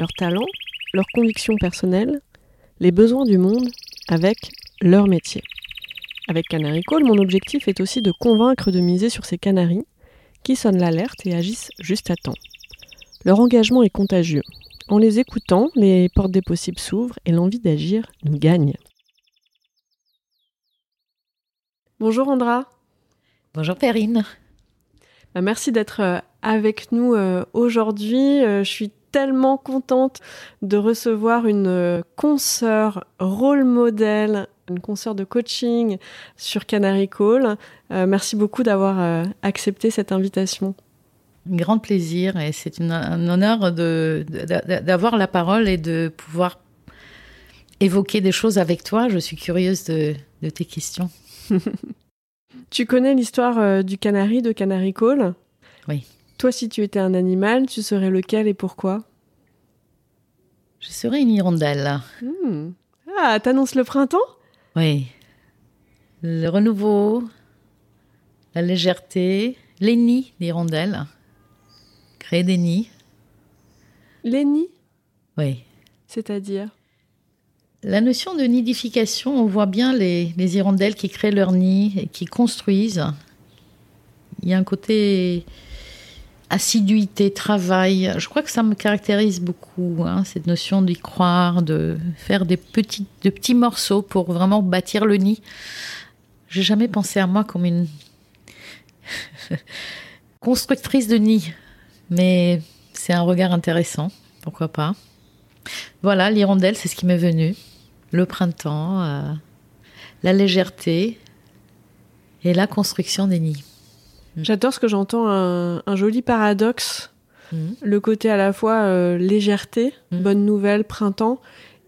leurs talents, leurs convictions personnelles, les besoins du monde avec leur métier. Avec Canary Call, mon objectif est aussi de convaincre de miser sur ces canaris qui sonnent l'alerte et agissent juste à temps. Leur engagement est contagieux. En les écoutant, les portes des possibles s'ouvrent et l'envie d'agir nous gagne. Bonjour Andra. Bonjour Perrine. Bah, merci d'être euh, avec nous euh, aujourd'hui. Euh, je suis tellement contente de recevoir une consoeur rôle modèle, une consoeur de coaching sur Canary Call. merci beaucoup d'avoir accepté cette invitation. Un grand plaisir et c'est un honneur d'avoir la parole et de pouvoir évoquer des choses avec toi. Je suis curieuse de, de tes questions. tu connais l'histoire du canari, de Canary Call? Oui. Toi, si tu étais un animal, tu serais lequel et pourquoi? Je serais une hirondelle. Hmm. Ah, t'annonces le printemps? Oui. Le renouveau, la légèreté, les nids d'hirondelles. Créer des nids. Les nids? Oui. C'est-à-dire? La notion de nidification, on voit bien les, les hirondelles qui créent leurs nids et qui construisent. Il y a un côté assiduité, travail. Je crois que ça me caractérise beaucoup, hein, cette notion d'y croire, de faire des petits, de petits morceaux pour vraiment bâtir le nid. J'ai jamais pensé à moi comme une constructrice de nid, mais c'est un regard intéressant, pourquoi pas. Voilà, l'hirondelle, c'est ce qui m'est venu. Le printemps, euh, la légèreté et la construction des nids. Mm. J'adore ce que j'entends, un, joli paradoxe. Mm. Le côté à la fois euh, légèreté, mm. bonne nouvelle, printemps,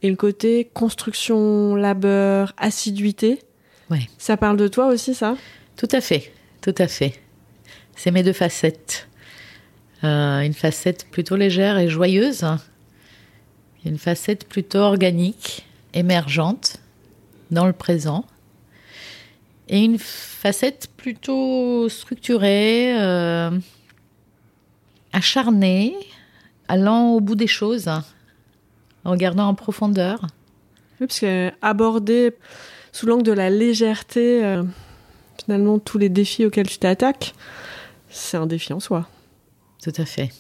et le côté construction, labeur, assiduité. Ouais. Ça parle de toi aussi, ça? Tout à fait, tout à fait. C'est mes deux facettes. Euh, une facette plutôt légère et joyeuse, une facette plutôt organique, émergente, dans le présent, et une facette plutôt structurée, euh, acharnée, allant au bout des choses, regardant en profondeur. Oui, parce qu'aborder sous l'angle de la légèreté, euh, finalement, tous les défis auxquels tu t'attaques, c'est un défi en soi. Tout à fait.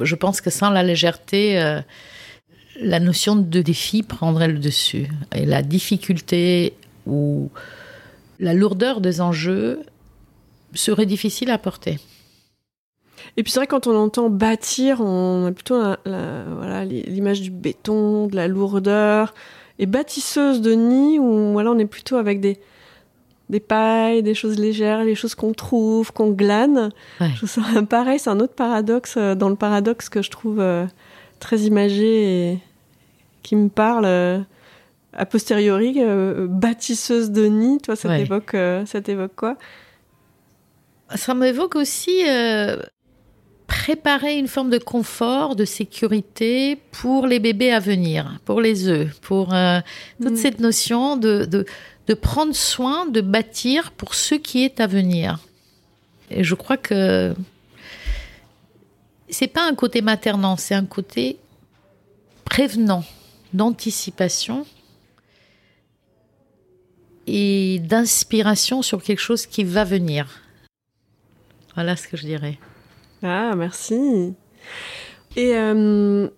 Je pense que sans la légèreté, euh, la notion de défi prendrait le dessus. Et la difficulté ou la lourdeur des enjeux serait difficile à porter. Et puis c'est vrai quand on entend bâtir, on a plutôt l'image du béton, de la lourdeur, et bâtisseuse de nid où voilà, on est plutôt avec des, des pailles, des choses légères, les choses qu'on trouve, qu'on glane. pareil, c'est un autre paradoxe euh, dans le paradoxe que je trouve euh, très imagé et qui me parle. A posteriori, euh, bâtisseuse de nid, toi, ça t'évoque, euh, ça t'évoque quoi? Ça m'évoque aussi euh, préparer une forme de confort, de sécurité pour les bébés à venir, pour les œufs, pour toute mm. cette notion de, de, de, prendre soin, de bâtir pour ce qui est à venir. Et je crois que c'est pas un côté maternant, c'est un côté prévenant, d'anticipation et d'inspiration sur quelque chose qui va venir. Voilà ce que je dirais. Ah, merci. Et euh,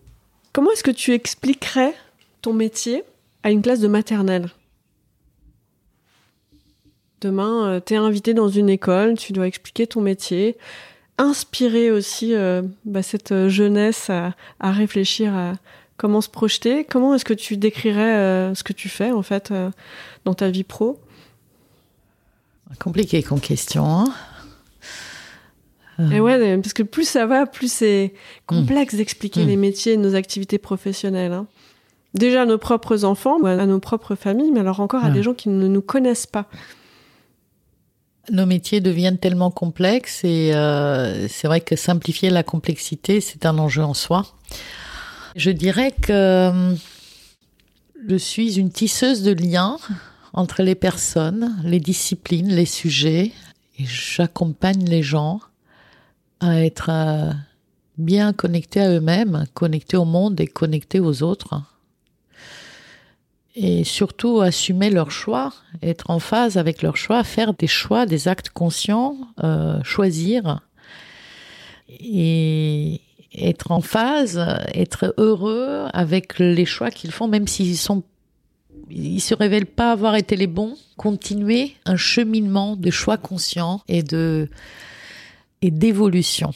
comment est-ce que tu expliquerais ton métier à une classe de maternelle? Demain, euh, tu es invité dans une école, tu dois expliquer ton métier, inspirer aussi euh, bah, cette jeunesse à, à, réfléchir à comment se projeter. Comment est-ce que tu décrirais ce que tu fais en fait dans ta vie pro? Compliqué comme question. Hein. Et ouais, parce que plus ça va, plus c'est complexe d'expliquer Mm. les métiers et nos activités professionnelles. hein. Déjà à nos propres enfants, ou à nos propres familles, mais alors encore à Ouais. des gens qui ne nous connaissent pas. Nos métiers deviennent tellement complexes et euh, c'est vrai que simplifier la complexité, c'est un enjeu en soi. Je dirais que euh, je suis une tisseuse de liens entre les personnes, les disciplines, les sujets, et j'accompagne les gens à être euh, bien connectés à eux-mêmes, connectés au monde et connectés aux autres. Et surtout assumer leurs choix, être en phase avec leurs choix, faire des choix, des actes conscients, euh, choisir et être en phase, être heureux avec les choix qu'ils font, même s'ils sont ils se révèlent pas avoir été les bons, continuer un cheminement de choix conscients et de et d'évolution.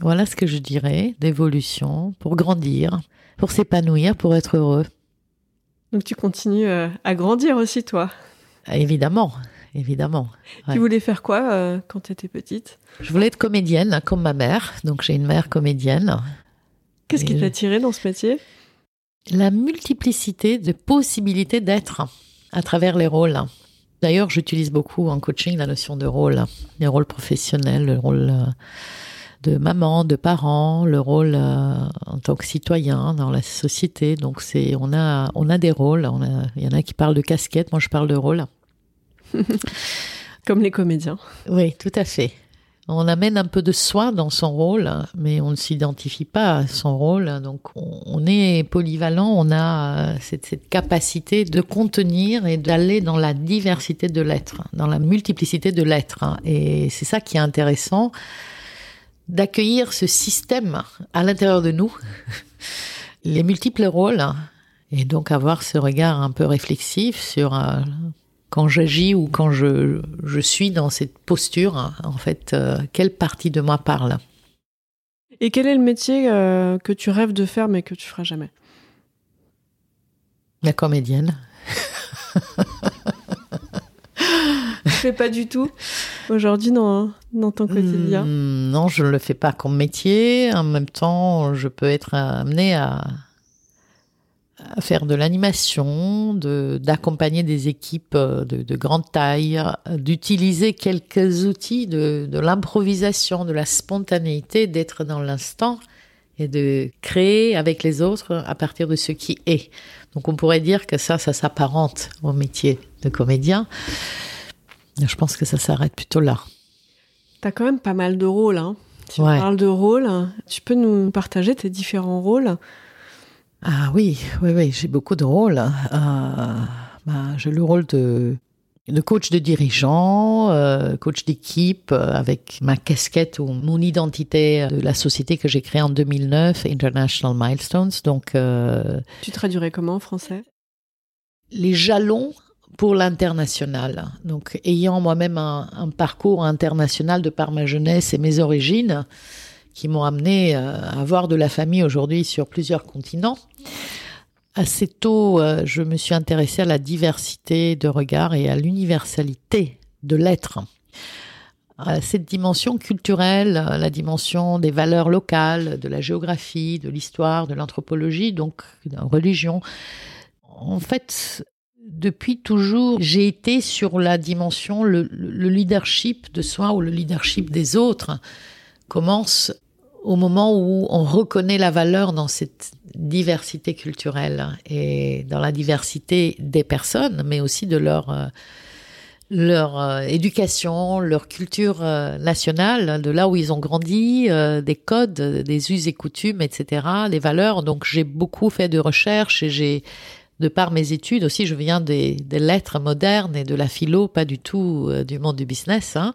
Voilà ce que je dirais, d'évolution pour grandir, pour s'épanouir, pour être heureux. Donc tu continues euh, à grandir aussi, toi? Évidemment, évidemment. Ouais. Tu voulais faire quoi euh, quand tu étais petite? Je voulais être comédienne, comme ma mère. Donc j'ai une mère comédienne. Qu'est-ce qui t'a attiré dans ce métier? La multiplicité de possibilités d'être à travers les rôles. D'ailleurs, j'utilise beaucoup en coaching la notion de rôle, les rôles professionnels, le rôle euh, de maman, de parent, le rôle euh, en tant que citoyen dans la société. Donc c'est, on a, on a des rôles. Il y en a qui parlent de casquette, moi je parle de rôle. Comme les comédiens. Oui, tout à fait. On amène un peu de soi dans son rôle, mais on ne s'identifie pas à son rôle. Donc, on, est polyvalent, on a euh, cette, cette capacité de contenir et d'aller dans la diversité de l'être, dans la multiplicité de l'être. hein. Et c'est ça qui est intéressant, d'accueillir ce système à l'intérieur de nous, les multiples rôles, et donc avoir ce regard un peu réflexif sur euh, quand j'agis ou quand je, je suis dans cette posture, hein, en fait, euh, quelle partie de moi parle? Et quel est le métier euh, que tu rêves de faire mais que tu feras jamais? La comédienne. Tu fais pas du tout? Aujourd'hui dans, dans ton quotidien? Hmm, non, je ne le fais pas comme métier. En même temps, je peux être amenée à, à faire de l'animation, de- d'accompagner des équipes euh, de, de grande taille, euh, d'utiliser quelques outils de, de l'improvisation, de la spontanéité, d'être dans l'instant et de créer avec les autres à partir de ce qui est. Donc on pourrait dire que ça, ça s'apparente au métier de comédien. Je pense que ça s'arrête plutôt là. T'as quand même pas mal de rôles. Hein. Tu Ouais. parles de rôles. Tu peux nous partager tes différents rôles? Ah oui, oui, oui, j'ai beaucoup de rôles. Euh, bah, j'ai le rôle de, de coach de dirigeant, euh, coach d'équipe, euh, avec ma casquette ou mon identité de la société que j'ai créée en 2009, International Milestones. Donc, Tu traduirais comment en français? les jalons pour l'international. Donc, ayant moi-même un, un parcours international de par ma jeunesse et mes origines, qui m'ont amené euh, à avoir de la famille aujourd'hui sur plusieurs continents. Assez tôt, euh, je me suis intéressée à la diversité de regards et à l'universalité de l'être. Cette dimension culturelle, la dimension des valeurs locales, de la géographie, de l'histoire, de l'anthropologie, donc de la religion. En fait, depuis toujours, j'ai été sur la dimension, le leadership de soi ou le leadership des autres commence au moment où on reconnaît la valeur dans cette diversité culturelle et dans la diversité des personnes, mais aussi de leur euh, leur euh, éducation, leur culture euh, nationale, de là où ils ont grandi, des codes, des us et coutumes, etc., les valeurs. Donc j'ai beaucoup fait de recherches et j'ai de par mes études aussi, je viens des, lettres modernes et de la philo, pas du tout euh, du monde du business. Hein.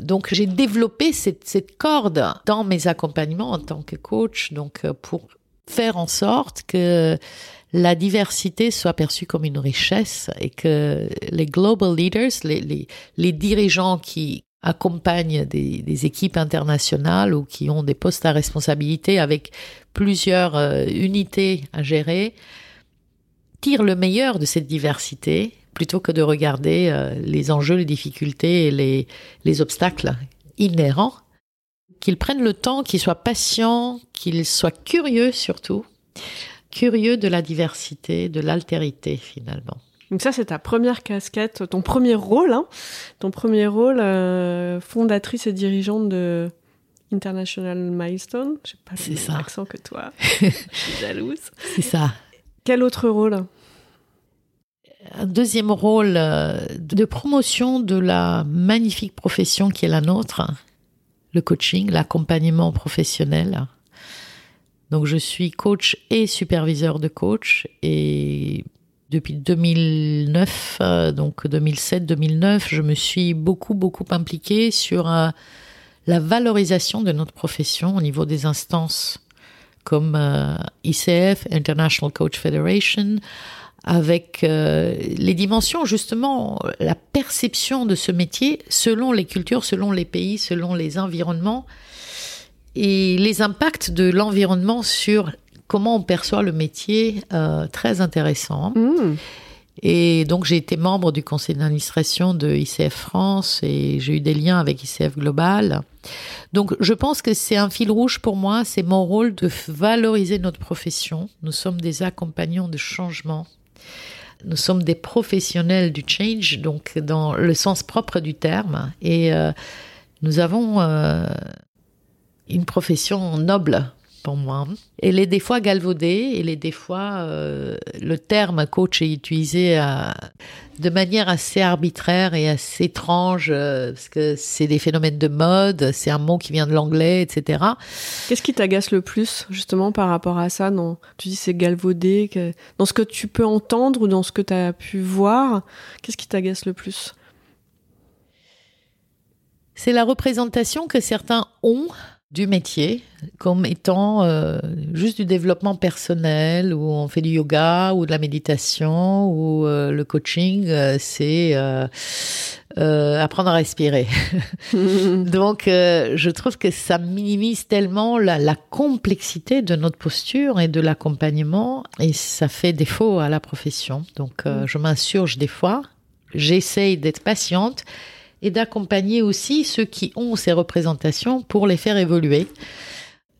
Donc j'ai développé cette, corde dans mes accompagnements en tant que coach, donc euh, pour faire en sorte que la diversité soit perçue comme une richesse et que les global leaders, les, dirigeants qui accompagnent des, des, équipes internationales ou qui ont des postes à responsabilité avec plusieurs euh, unités à gérer, tirent le meilleur de cette diversité plutôt que de regarder euh, les enjeux, les difficultés et les, les obstacles inhérents qu'ils prennent le temps, qu'ils soient patients, qu'ils soient curieux surtout, curieux de la diversité, de l'altérité finalement. Donc ça, c'est ta première casquette, ton premier rôle, hein, ton premier rôle euh, fondatrice et dirigeante de International Milestone. Je pas le même accent que toi. Je suis jalouse. C'est ça. Quel autre rôle? Un deuxième rôle euh, de promotion de la magnifique profession qui est la nôtre, le coaching, l'accompagnement professionnel. Donc je suis coach et superviseur de coach et depuis 2009, euh, donc 2007-2009, je me suis beaucoup beaucoup impliquée sur euh, la valorisation de notre profession au niveau des instances comme ICF, International Coach Federation, avec euh, les dimensions, justement, la perception de ce métier selon les cultures, selon les pays, selon les environnements, et les impacts de l'environnement sur comment on perçoit le métier, euh, très intéressant. Mmh. Et donc j'ai été membre du conseil d'administration de ICF France et j'ai eu des liens avec ICF Global. Donc je pense que c'est un fil rouge pour moi, c'est mon rôle de valoriser notre profession. Nous sommes des accompagnants de changement nous sommes des professionnels du change, donc dans le sens propre du terme, et euh, nous avons euh, une profession noble pour moi. Elle est des fois galvaudée, elle est des fois euh, le terme coach est utilisé à, de manière assez arbitraire et assez étrange euh, parce que c'est des phénomènes de mode, c'est un mot qui vient de l'anglais, etc. Qu'est-ce qui t'agace le plus justement par rapport à ça non Tu dis c'est galvaudé, que, dans ce que tu peux entendre ou dans ce que tu as pu voir, qu'est-ce qui t'agace le plus? C'est la représentation que certains ont du métier comme étant euh, juste du développement personnel où on fait du yoga ou de la méditation ou euh, le coaching euh, c'est apprendre à respirer. Donc je trouve que ça minimise tellement la, la, complexité de notre posture et de l'accompagnement et ça fait défaut à la profession. Donc mm. je m'insurge des fois, j'essaye d'être patiente et d'accompagner aussi ceux qui ont ces représentations pour les faire évoluer.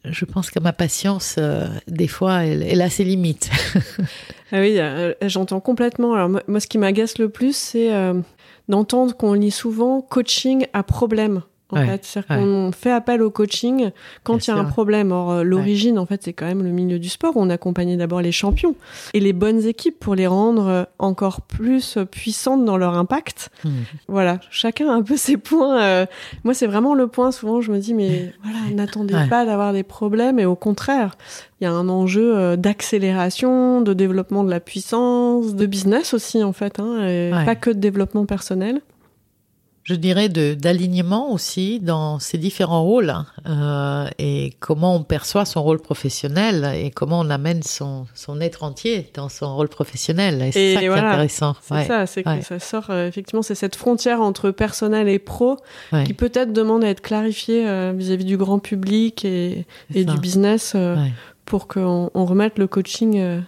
Je pense que ma patience, euh, des fois, elle, a ses limites. ah oui, euh, j'entends complètement. Alors moi, ce qui m'agace le plus, c'est euh, d'entendre qu'on lit souvent coaching à problème en fait. C'est-à-dire qu'on fait appel au coaching quand il y a un problème. Or, euh, l'origine, en fait, c'est quand même le milieu du sport. On accompagnait d'abord les champions et les bonnes équipes pour les rendre euh, encore plus puissantes dans leur impact. Hmm. Voilà, chacun a un peu ses points. Euh. Moi, c'est vraiment le point. Souvent, je me dis, mais voilà, n'attendez pas d'avoir des problèmes. Et au contraire, il y a un enjeu d'accélération, de développement de la puissance, de business aussi, en fait, hein, pas que de développement personnel je dirais, de d'alignement aussi dans ces différents rôles hein, euh, et comment on perçoit son rôle professionnel et comment on amène son, son être entier dans son rôle professionnel. Et c'est ça qui est intéressant. C'est ça, c'est que ça sort, euh, effectivement, c'est cette frontière entre personnel et pro qui peut-être demande à être clarifiée euh, vis-à-vis du grand public et, et du business euh, pour qu'on on remette le coaching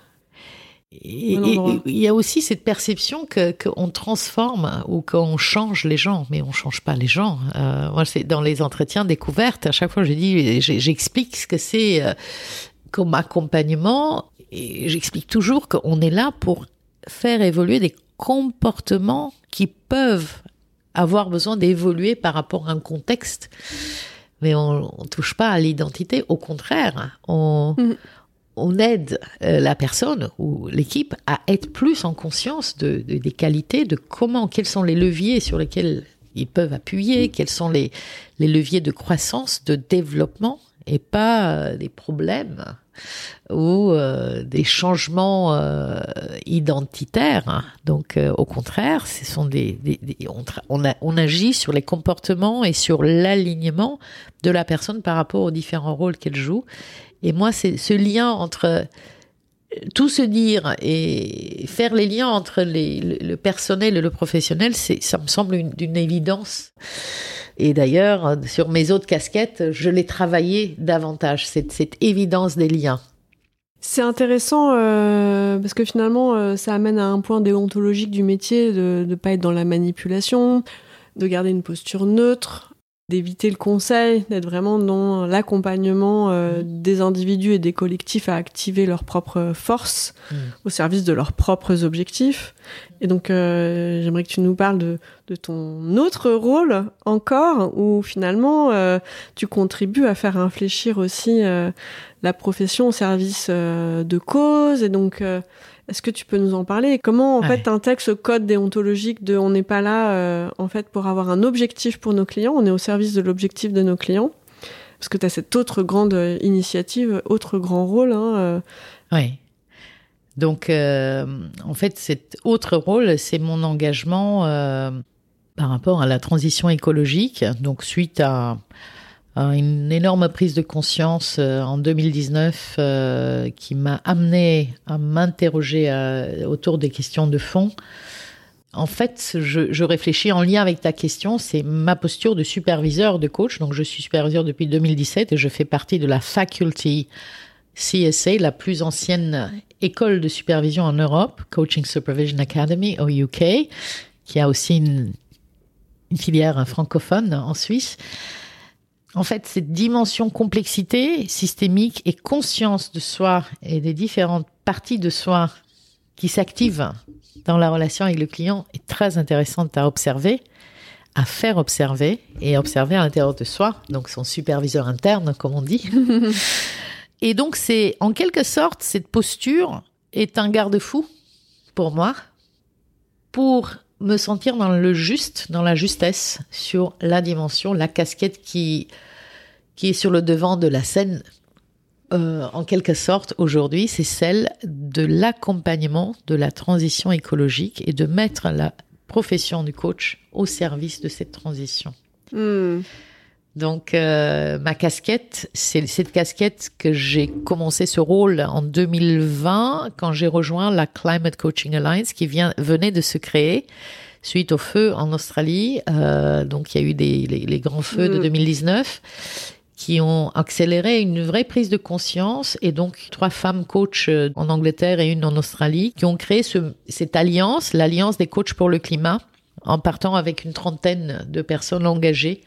il y a aussi cette perception que qu'on transforme ou qu'on change les gens, mais on change pas les gens. Euh, moi, c'est dans les entretiens découvertes. À chaque fois, je dis, j'explique ce que c'est euh, comme accompagnement, et j'explique toujours qu'on est là pour faire évoluer des comportements qui peuvent avoir besoin d'évoluer par rapport à un contexte. Mais on, on touche pas à l'identité. Au contraire, on, mm on aide euh, la personne ou l'équipe à être plus en conscience de, des qualités, de comment, quels sont les leviers sur lesquels ils peuvent appuyer, quels sont les, leviers de croissance, de développement, et pas euh, des problèmes ou euh, des changements identitaires. Donc, au contraire, ce sont des, on agit sur les comportements et sur l'alignement de la personne par rapport aux différents rôles qu'elle joue. Et moi, c'est ce lien entre euh, tout se dire et faire les liens entre le, personnel et le professionnel, ça me semble d'une évidence. Et d'ailleurs, sur mes autres casquettes, je l'ai travaillé davantage, cette, évidence des liens. C'est intéressant euh, parce que finalement, euh, ça amène à un point déontologique du métier de ne pas être dans la manipulation, de garder une posture neutre, d'éviter le conseil, d'être vraiment dans l'accompagnement euh, Mm. des individus et des collectifs à activer leurs propres forces Mm. au service de leurs propres objectifs. Et donc, euh, j'aimerais que tu nous parles de, de ton autre rôle encore, où finalement, euh, tu contribues à faire réfléchir aussi euh, la profession au service euh, de cause. Et donc, euh, est-ce que tu peux nous en parler? Comment, en Ouais. fait, t'intègres ce code déontologique de on n'est pas là, euh, en fait, pour avoir un objectif pour nos clients, on est au service de l'objectif de nos clients? Parce que tu as cette autre grande euh, initiative, autre grand rôle. Hein, euh, Oui. Donc, euh, en fait, cet autre rôle, c'est mon engagement par rapport à la transition écologique. Donc, suite à une énorme prise de conscience euh, en 2019 euh, qui m'a amené à m'interroger euh, autour des questions de fond. En fait, je, réfléchis en lien avec ta question, c'est ma posture de superviseur, de coach. Donc, je suis superviseur depuis 2017 et je fais partie de la faculty CSA, la plus ancienne école de supervision en Europe, Coaching Supervision Academy au UK, qui a aussi une filière francophone en Suisse. En fait, cette dimension complexité systémique et conscience de soi et des différentes parties de soi qui s'activent dans la relation avec le client est très intéressante à observer, à faire observer et observer à l'intérieur de soi, donc son superviseur interne, comme on dit. Et donc, c'est en quelque sorte, cette posture est un garde-fou pour moi, pour me sentir dans le juste, dans la justesse, sur la dimension, la casquette qui, qui est sur le devant de la scène. Euh, en quelque sorte, aujourd'hui, c'est celle de l'accompagnement de la transition écologique et de mettre la profession du coach au service de cette transition. hmm, Donc, euh, ma casquette, c'est cette casquette que j'ai commencé ce rôle en 2020 quand j'ai rejoint la Climate Coaching Alliance qui vient, venait de se créer suite au feu en Australie. Euh, donc, il y a eu des, les, les grands feux de Mm. 2019 qui ont accéléré une vraie prise de conscience et donc trois femmes coachs euh, en Angleterre et une en Australie qui ont créé ce, cette alliance, l'alliance des coachs pour le climat, en partant avec une trentaine de personnes engagées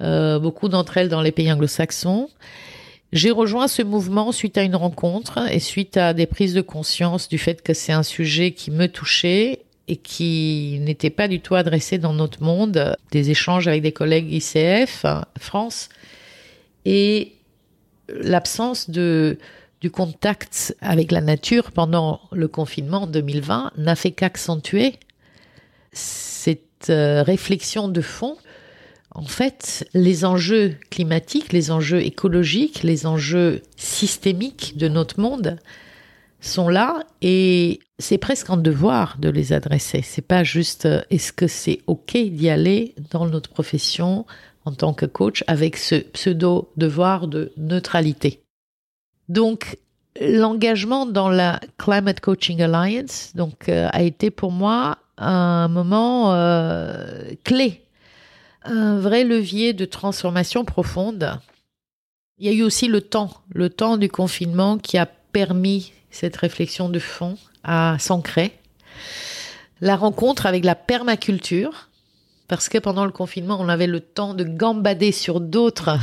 euh, beaucoup d'entre elles dans les pays anglo-saxons. J'ai rejoint ce mouvement suite à une rencontre et suite à des prises de conscience du fait que c'est un sujet qui me touchait et qui n'était pas du tout adressé dans notre monde. Des échanges avec des collègues ICF, France, et l'absence de du contact avec la nature pendant le confinement en 2020 n'a fait qu'accentuer cette euh, réflexion de fond en fait, les enjeux climatiques, les enjeux écologiques, les enjeux systémiques de notre monde sont là et c'est presque un devoir de les adresser. C'est pas juste euh, est-ce que c'est OK d'y aller dans notre profession en tant que coach avec ce pseudo devoir de neutralité. Donc l'engagement dans la Climate Coaching Alliance donc euh, a été pour moi un moment euh, clé un vrai levier de transformation profonde. Il y a eu aussi le temps, le temps du confinement qui a permis cette réflexion de fond à s'ancrer. La rencontre avec la permaculture, parce que pendant le confinement, on avait le temps de gambader sur d'autres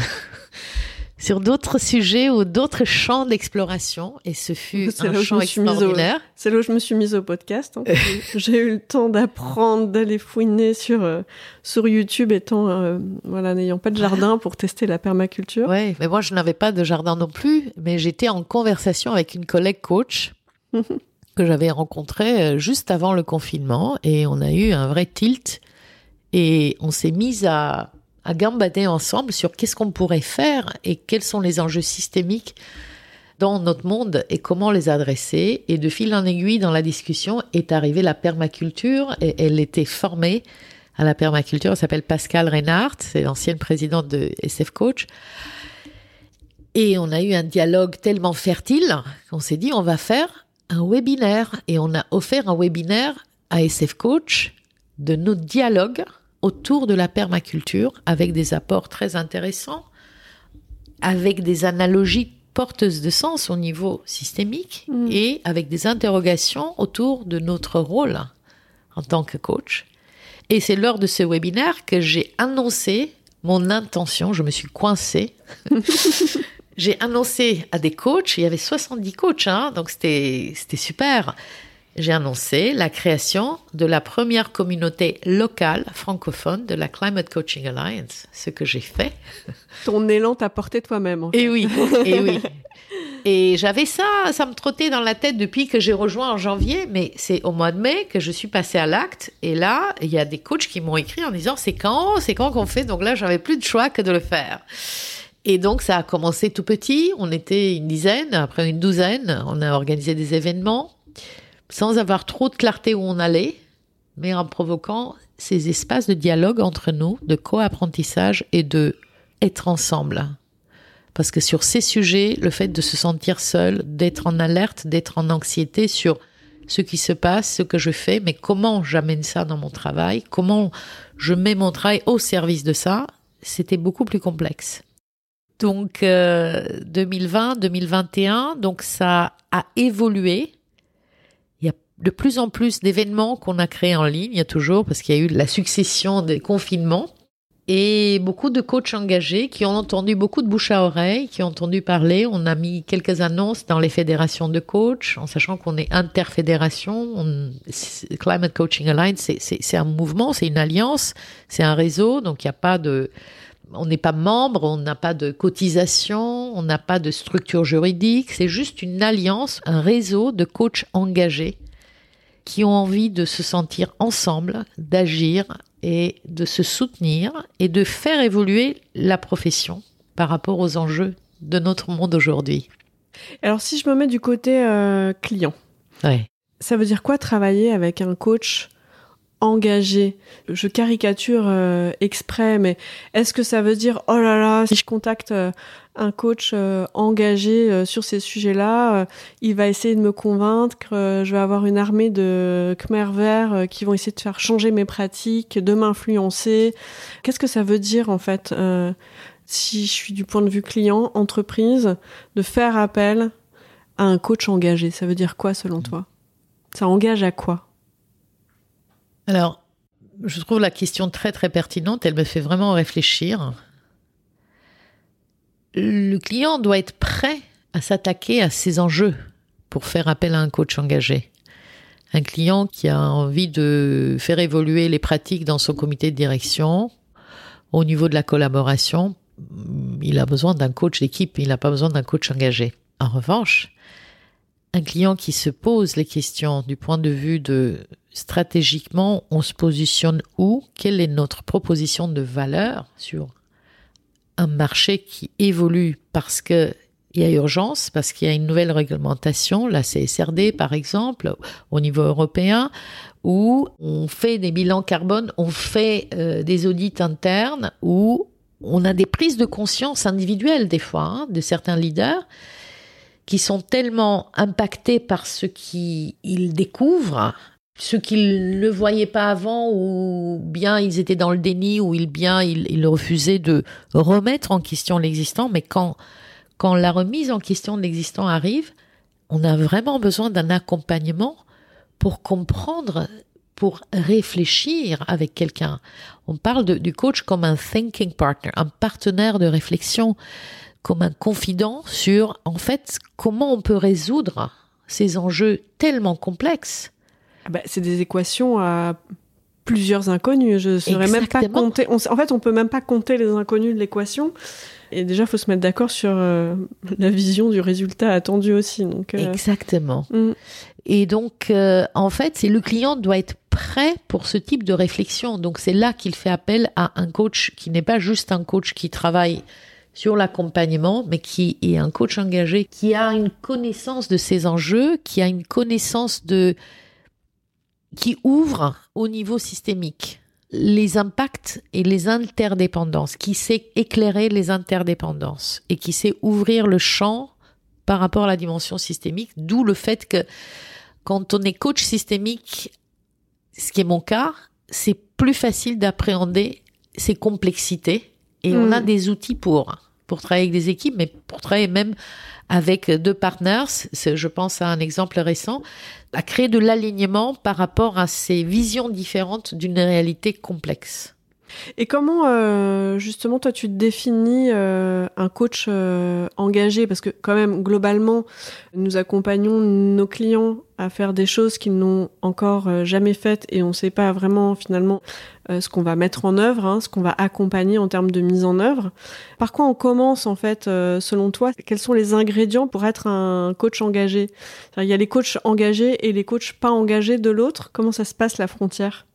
sur d'autres sujets ou d'autres champs d'exploration et ce fut un là où je champ me suis mise au- extraordinaire. C'est là où je me suis mise au podcast. hein. J'ai eu le temps d'apprendre, d'aller fouiner sur, euh, sur YouTube, étant euh, voilà, n'ayant pas de jardin pour tester la permaculture. Ouais, mais moi je n'avais pas de jardin non plus, mais j'étais en conversation avec une collègue coach que j'avais rencontrée euh, juste avant le confinement et on a eu un vrai tilt et on s'est mis à, à gambader ensemble sur qu'est-ce qu'on pourrait faire et quels sont les enjeux systémiques dans notre monde et comment les adresser. Et de fil en aiguille dans la discussion est arrivée la permaculture et elle était formée à la permaculture. Elle s'appelle Pascal Reinhardt, c'est l'ancienne présidente de SF Coach. Et on a eu un dialogue tellement fertile qu'on s'est dit on va faire un webinaire. Et on a offert un webinaire à SF Coach de nos dialogues autour de la permaculture avec des apports très intéressants, avec des analogies porteuses de sens au niveau systémique Mm. et avec des interrogations autour de notre rôle en tant que coach. Et c'est lors de ce webinaire que j'ai annoncé mon intention, je me suis coincée. J'ai annoncé à des coachs, il y avait 70 coachs, hein, donc c'était super. J'ai annoncé la création de la première communauté locale francophone de la Climate Coaching Alliance, ce que j'ai fait. Ton élan t'a porté toi-même. Et oui, et oui. Et j'avais ça, ça me trottait dans la tête depuis que j'ai rejoint en janvier, mais c'est au mois de mai que je suis passée à l'acte. Et là, il y a des coachs qui m'ont écrit en disant c'est quand, c'est quand qu'on fait? Donc là, j'avais plus de choix que de le faire. Et donc ça a commencé tout petit. On était une dizaine, après une douzaine. On a organisé des événements sans avoir trop de clarté où on allait, mais en provoquant ces espaces de dialogue entre nous, de co-apprentissage et de être ensemble. Parce que sur ces sujets, le fait de se sentir seul, d'être en alerte, d'être en anxiété sur ce qui se passe, ce que je fais, mais comment j'amène ça dans mon travail, comment je mets mon travail au service de ça, c'était beaucoup plus complexe. Donc 2020, euh, 2021, donc ça a évolué. De plus en plus d'événements qu'on a créés en ligne, il y a toujours, parce qu'il y a eu la succession des confinements et beaucoup de coachs engagés qui ont entendu beaucoup de bouche à oreille, qui ont entendu parler. On a mis quelques annonces dans les fédérations de coachs, en sachant qu'on est interfédération. Climate Coaching Alliance, c'est un mouvement, c'est une alliance, c'est un réseau, donc il n'y a pas de, on n'est pas membre, on n'a pas de cotisation, on n'a pas de structure juridique. C'est juste une alliance, un réseau de coachs engagés qui ont envie de se sentir ensemble, d'agir et de se soutenir et de faire évoluer la profession par rapport aux enjeux de notre monde aujourd'hui. Alors si je me mets du côté euh, client, ça veut dire quoi travailler avec un coach engagé Je caricature euh, exprès, mais est-ce que ça veut dire oh là là, si je contacte euh, un coach euh, engagé euh, sur ces sujets-là. Euh, il va essayer de me convaincre. je vais avoir une armée de Khmer verts qui vont essayer de faire changer mes pratiques, de m'influencer. Qu'est-ce que ça veut dire en fait, si je suis du point de vue client, entreprise, de faire appel à un coach engagé? Ça veut dire quoi selon toi? Ça engage à quoi? Alors, je trouve la question très très pertinente. Elle me fait vraiment réfléchir le client doit être prêt à s'attaquer à ces enjeux pour faire appel à un coach engagé. Un client qui a envie de faire évoluer les pratiques dans son comité de direction, au niveau de la collaboration, il a besoin d'un coach d'équipe, il n'a pas besoin d'un coach engagé. En revanche, un client qui se pose les questions du point de vue de stratégiquement, on se positionne où, quelle est notre proposition de valeur sur un marché qui évolue parce que il y a urgence parce qu'il y a une nouvelle réglementation, la CSRD par exemple, au niveau européen, où on fait des bilans carbone, on fait euh, des audits internes, où on a des prises de conscience individuelles des fois hein, de certains leaders qui sont tellement impactés par ce qu'ils découvrent ceux qui ne voyaient pas avant ou bien ils étaient dans le déni ou bien ils, refusaient de remettre en question l'existant. Mais quand, quand la remise en question de l'existant arrive, on a vraiment besoin d'un accompagnement pour comprendre, pour réfléchir avec quelqu'un. On parle du coach comme un thinking partner, un partenaire de réflexion, comme un confident sur, en fait, comment on peut résoudre ces enjeux tellement complexes bah, c'est des équations à plusieurs inconnus. Je saurais même pas compter. en fait, on peut même pas compter les inconnus de l'équation. Et déjà, il faut se mettre d'accord sur euh, la vision du résultat attendu aussi. Donc, euh, Exactement. Mm. Et donc, euh, en fait, c'est le client doit être prêt pour ce type de réflexion. Donc, c'est là qu'il fait appel à un coach qui n'est pas juste un coach qui travaille sur l'accompagnement, mais qui est un coach engagé, qui a une connaissance de ces enjeux, qui a une connaissance de qui ouvre au niveau systémique les impacts et les interdépendances, qui sait éclairer les interdépendances et qui sait ouvrir le champ par rapport à la dimension systémique, d'où le fait que quand on est coach systémique, ce qui est mon cas, c'est plus facile d'appréhender ces complexités et on a mm. des outils pour pour travailler avec des équipes, mais pour travailler même avec deux partners, je pense à un exemple récent, à créer de l'alignement par rapport à ces visions différentes d'une réalité complexe. Et comment, euh, justement, toi, tu définis euh, un coach euh, engagé? Parce que quand même, globalement, nous accompagnons nos clients à faire des choses qu'ils n'ont encore jamais faites et on ne sait pas vraiment, finalement, ce qu'on va mettre en œuvre, hein, ce qu'on va accompagner en termes de mise en œuvre. Par quoi on commence, en fait, selon toi Quels sont les ingrédients pour être un coach engagé? Il y a les coachs engagés et les coachs pas engagés de l'autre. Comment ça se passe, la frontière?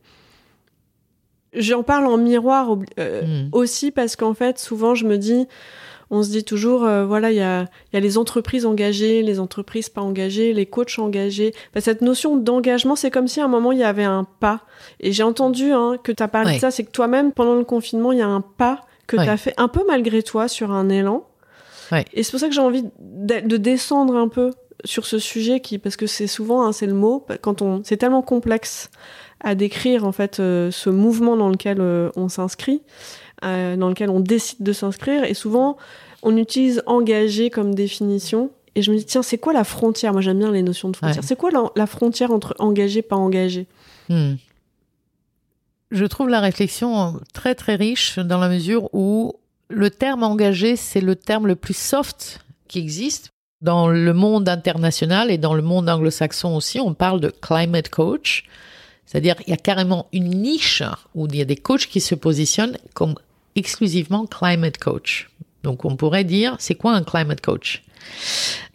J'en parle en miroir euh, hmm. aussi parce qu'en fait, souvent, je me dis, on se dit toujours, euh, voilà, il y a, y a, les entreprises engagées, les entreprises pas engagées, les coachs engagés. cette notion d'engagement, c'est comme si à un moment, il y avait un pas. Et j'ai entendu hein, que tu as parlé de ça, c'est que toi-même, pendant le confinement, il y a un pas que tu as fait un peu malgré toi sur un élan. Et c'est pour ça que j'ai envie de, descendre un peu sur ce sujet qui, parce que c'est souvent, hein, c'est le mot, quand on, c'est tellement complexe à décrire en fait euh, ce mouvement dans lequel euh, on s'inscrit, euh, dans lequel on décide de s'inscrire. Et souvent, on utilise engagé comme définition. Et je me dis, tiens, c'est quoi la frontière? Moi, j'aime bien les notions de frontière. C'est quoi la, frontière entre engagé et pas engagé? Hmm. Je trouve la réflexion très très riche dans la mesure où le terme engagé, c'est le terme le plus soft qui existe. Dans le monde international et dans le monde anglo-saxon aussi, on parle de climate coach. C'est-à-dire, il y a carrément une niche où il y a des coachs qui se positionnent comme exclusivement climate coach. Donc, on pourrait dire, c'est quoi un climate coach?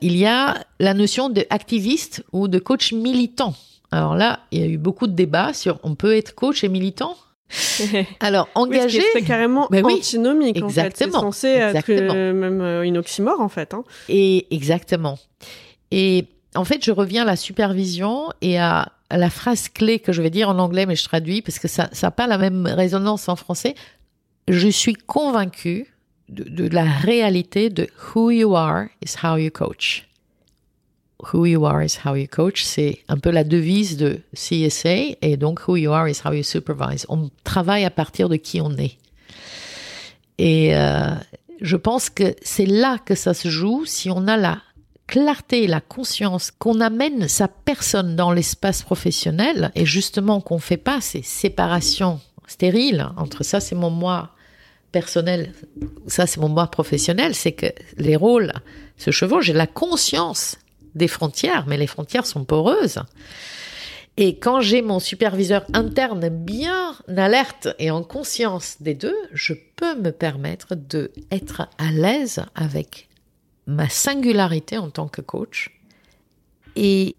Il y a la notion d'activiste ou de coach militant. Alors là, il y a eu beaucoup de débats sur on peut être coach et militant? Alors engagé, c'est carrément ben antinomique. Exactement. C'est censé être même euh, une oxymore en fait. Hein. Et exactement. Et en fait, je reviens à la supervision et à la phrase clé que je vais dire en anglais, mais je traduis parce que ça n'a pas la même résonance en français. Je suis convaincue de, la réalité de who you are is how you coach. Who you are is how you coach, c'est un peu la devise de CSA et donc who you are is how you supervise. On travaille à partir de qui on est. Et euh, je pense que c'est là que ça se joue si on a la clarté, la conscience, qu'on amène sa personne dans l'espace professionnel et justement qu'on fait pas ces séparations stériles entre ça c'est mon moi personnel, ça c'est mon moi professionnel, c'est que les rôles se chevauchent. J'ai la conscience des frontières, mais les frontières sont poreuses. Et quand j'ai mon superviseur interne bien alerte et en conscience des deux, je peux me permettre de être à l'aise avec ma singularité en tant que coach et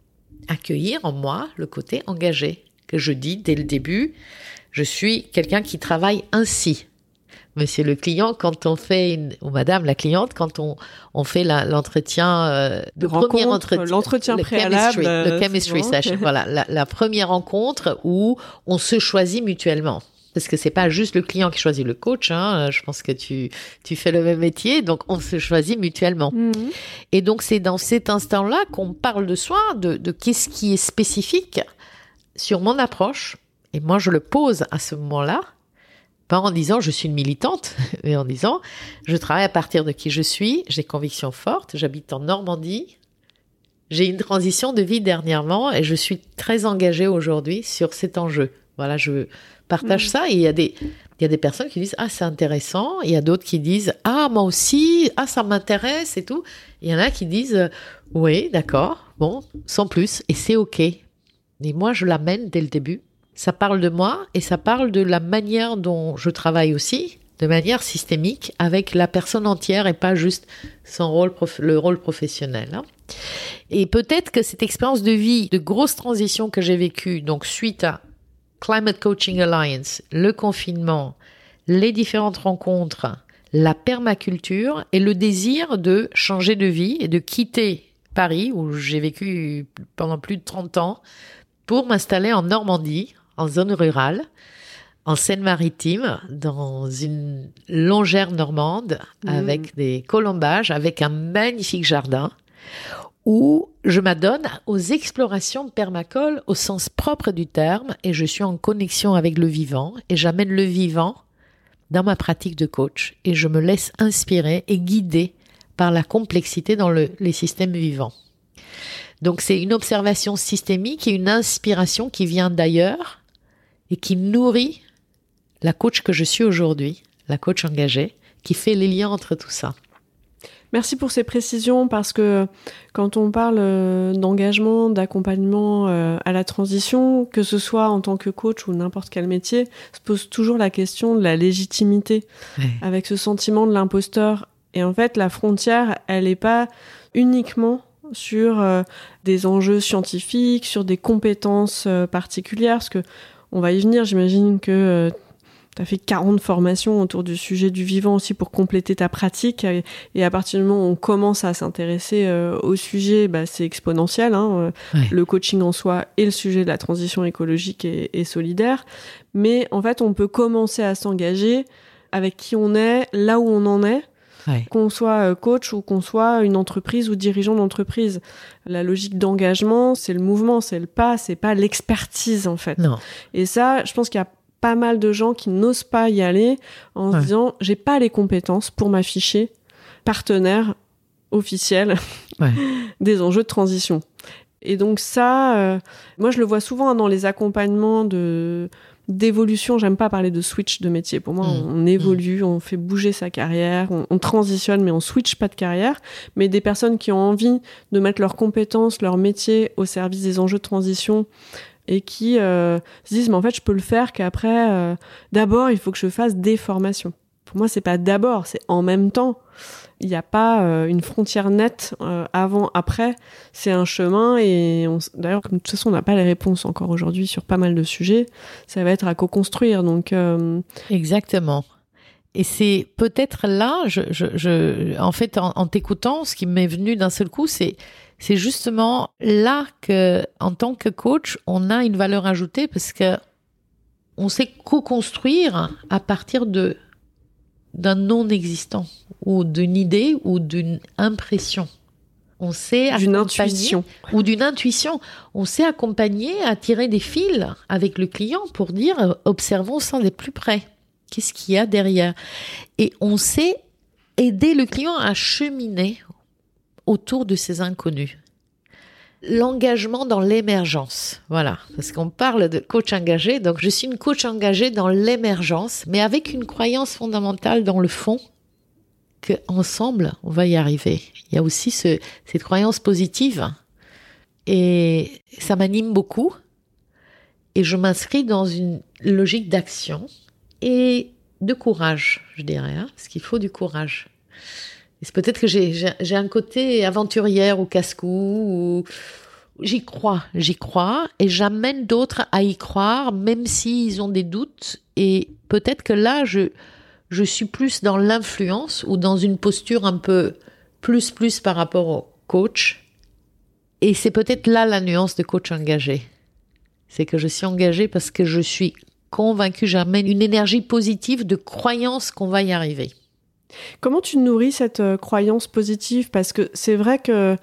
accueillir en moi le côté engagé que je dis dès le début. Je suis quelqu'un qui travaille ainsi. Monsieur le client, quand on fait une, ou Madame la cliente, quand on, on fait l'entretien euh, de premier entretien, l'entretien préalable, le chemistry session, voilà, la, la première rencontre où on se choisit mutuellement parce que c'est pas juste le client qui choisit le coach. Hein. Je pense que tu tu fais le même métier, donc on se choisit mutuellement. Mhm. Et donc c'est dans cet instant-là qu'on parle de soi, de, de qu'est-ce qui est spécifique sur mon approche. Et moi, je le pose à ce moment-là, pas en disant je suis une militante, mais en disant je travaille à partir de qui je suis, j'ai convictions fortes, j'habite en Normandie. J'ai une transition de vie dernièrement et je suis très engagée aujourd'hui sur cet enjeu. Voilà, je partage mm. ça et il y a des il y a des personnes qui disent ah c'est intéressant, il y a d'autres qui disent ah moi aussi, ah ça m'intéresse et tout. Il y en a qui disent oui, d'accord, bon, sans plus et c'est OK. Et moi je l'amène dès le début. Ça parle de moi et ça parle de la manière dont je travaille aussi, de manière systémique avec la personne entière et pas juste son rôle le rôle professionnel. Hein. Et peut-être que cette expérience de vie, de grosse transition que j'ai vécue, donc suite à Climate Coaching Alliance, le confinement, les différentes rencontres, la permaculture et le désir de changer de vie et de quitter Paris, où j'ai vécu pendant plus de 30 ans, pour m'installer en Normandie, en zone rurale, en Seine-Maritime, dans une longère normande, mmh. avec des colombages, avec un magnifique jardin, où je m'adonne aux explorations permacole au sens propre du terme et je suis en connexion avec le vivant et j'amène le vivant dans ma pratique de coach et je me laisse inspirer et guider par la complexité dans les systèmes vivants. Donc c'est une observation systémique et une inspiration qui vient d'ailleurs et qui nourrit la coach que je suis aujourd'hui, la coach engagée, qui fait les liens entre tout ça. Merci pour ces précisions parce que quand on parle euh, d'engagement, d'accompagnement euh, à la transition, que ce soit en tant que coach ou n'importe quel métier, se pose toujours la question de la légitimité avec ce sentiment de l'imposteur. Et en fait, la frontière, elle n'est pas uniquement sur euh, des enjeux scientifiques, sur des compétences particulières, parce que on va y venir, j'imagine que tu as fait 40 formations autour du sujet du vivant aussi pour compléter ta pratique. Et à partir du moment où on commence à s'intéresser euh, au sujet, bah, c'est exponentiel. Hein, euh, Le coaching en soi et le sujet de la transition écologique et, solidaire. Mais en fait, on peut commencer à s'engager avec qui on est, là où on en est. Qu'on soit euh, coach ou qu'on soit une entreprise ou dirigeant d'entreprise. La logique d'engagement, c'est le mouvement, c'est le pas, c'est pas l'expertise en fait. Non. Et ça, je pense qu'il y a pas mal de gens qui n'osent pas y aller en se disant j'ai pas les compétences pour m'afficher partenaire officiel des enjeux de transition. Et donc ça, euh, moi je le vois souvent dans les accompagnements de d'évolution. J'aime pas parler de switch de métier. Pour moi, mmh. on, évolue, mmh. on fait bouger sa carrière, on, on, transitionne, mais on switch pas de carrière. Mais des personnes qui ont envie de mettre leurs compétences, leur métier au service des enjeux de transition, et qui euh, se disent mais en fait je peux le faire qu'après euh, d'abord il faut que je fasse des formations. Pour moi c'est pas d'abord, c'est en même temps. Il n'y a pas euh, une frontière nette avant après, c'est un chemin et d'ailleurs de toute façon on n'a pas les réponses encore aujourd'hui sur pas mal de sujets, ça va être à co-construire donc Exactement. Et c'est peut-être là, je, je, je, en fait, en, en t'écoutant, ce qui m'est venu d'un seul coup, c'est c'est justement là que, en tant que coach, on a une valeur ajoutée parce que on sait co-construire à partir de d'un non existant ou d'une idée ou d'une impression. On sait d'une intuition ou d'une intuition. On sait accompagner, à tirer des fils avec le client pour dire observons ça de plus près. Qu'est-ce qu'il y a derrière Et on sait aider le client à cheminer autour de ces inconnus. L'engagement dans l'émergence. Voilà. Parce qu'on parle de coach engagé. Donc, je suis une coach engagée dans l'émergence, mais avec une croyance fondamentale dans le fond qu'ensemble, on va y arriver. Il y a aussi ce, cette croyance positive. Et ça m'anime beaucoup. Et je m'inscris dans une logique d'action et de courage, je dirais, hein, parce qu'il faut du courage c'est peut-être que j'ai un côté aventurière ou casse-cou. Ou... J'y crois, j'y crois, et j'amène d'autres à y croire, même s'ils ont des doutes. Et peut-être que là, je, je suis plus dans l'influence ou dans une posture un peu plus plus par rapport au coach. Et c'est peut-être là la nuance de coach engagé. C'est que je suis engagée parce que je suis convaincue, j'amène une énergie positive de croyance qu'on va y arriver. Comment tu nourris cette euh, croyance positive? Parce que c'est vrai que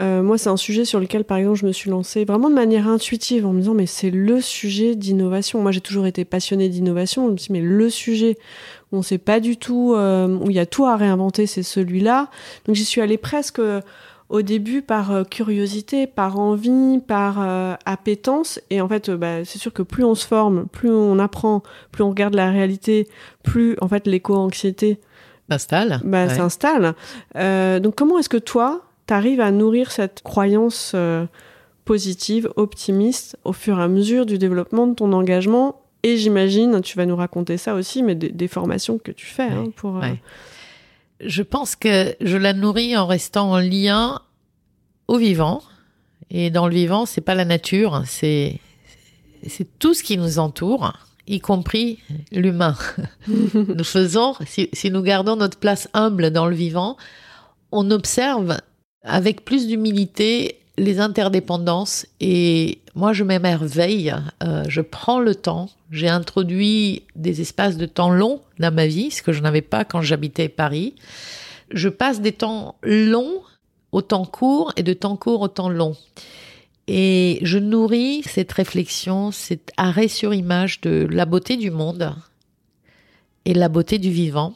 euh, moi, c'est un sujet sur lequel, par exemple, je me suis lancée vraiment de manière intuitive en me disant, mais c'est le sujet d'innovation. Moi, j'ai toujours été passionnée d'innovation. Je me suis dit, mais le sujet où on ne sait pas du tout, euh, où il y a tout à réinventer, c'est celui-là. Donc, j'y suis allée presque au début par curiosité, par envie, par appétence. Et en fait, bah, c'est sûr que plus on se forme, plus on apprend, plus on regarde la réalité, plus en fait l'éco-anxiété s'installe. Bah, s'installe. Euh, donc comment est-ce que toi, tu arrives à nourrir cette croyance euh, positive, optimiste, au fur et à mesure du développement de ton engagement? Et j'imagine, tu vas nous raconter ça aussi, mais des, formations que tu fais hein, pour... Euh, je pense que je la nourris en restant en lien au vivant. Et dans le vivant, c'est pas la nature, c'est c'est tout ce qui nous entoure y compris l'humain. nous faisons, si, nous gardons notre place humble dans le vivant, on observe avec plus d'humilité les interdépendances et moi je m'émerveille, euh, je prends le temps, j'ai introduit des espaces de temps longs dans ma vie, ce que je n'avais pas quand j'habitais Paris. Je passe des temps longs au temps court et de temps court au temps long. Et je nourris cette réflexion, cet arrêt sur image de la beauté du monde et la beauté du vivant,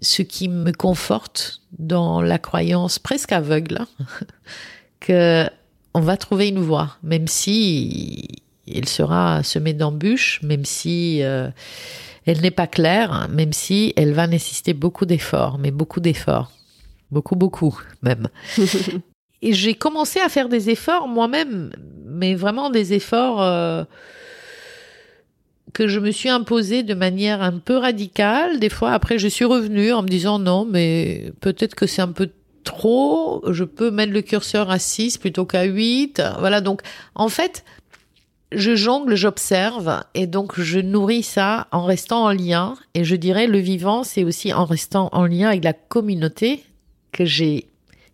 ce qui me conforte dans la croyance presque aveugle que on va trouver une voie, même si elle sera semée d'embûches, même si euh, Elle n'est pas claire, même si elle va nécessiter beaucoup d'efforts, mais beaucoup d'efforts. Beaucoup, beaucoup, même. Et j'ai commencé à faire des efforts moi-même, mais vraiment des efforts euh, que je me suis imposé de manière un peu radicale. Des fois, après, je suis revenue en me disant non, mais peut-être que c'est un peu trop. Je peux mettre le curseur à 6 plutôt qu'à 8. Voilà, donc en fait, je jongle, j'observe et donc je nourris ça en restant en lien. Et je dirais le vivant, c'est aussi en restant en lien avec la communauté que j'ai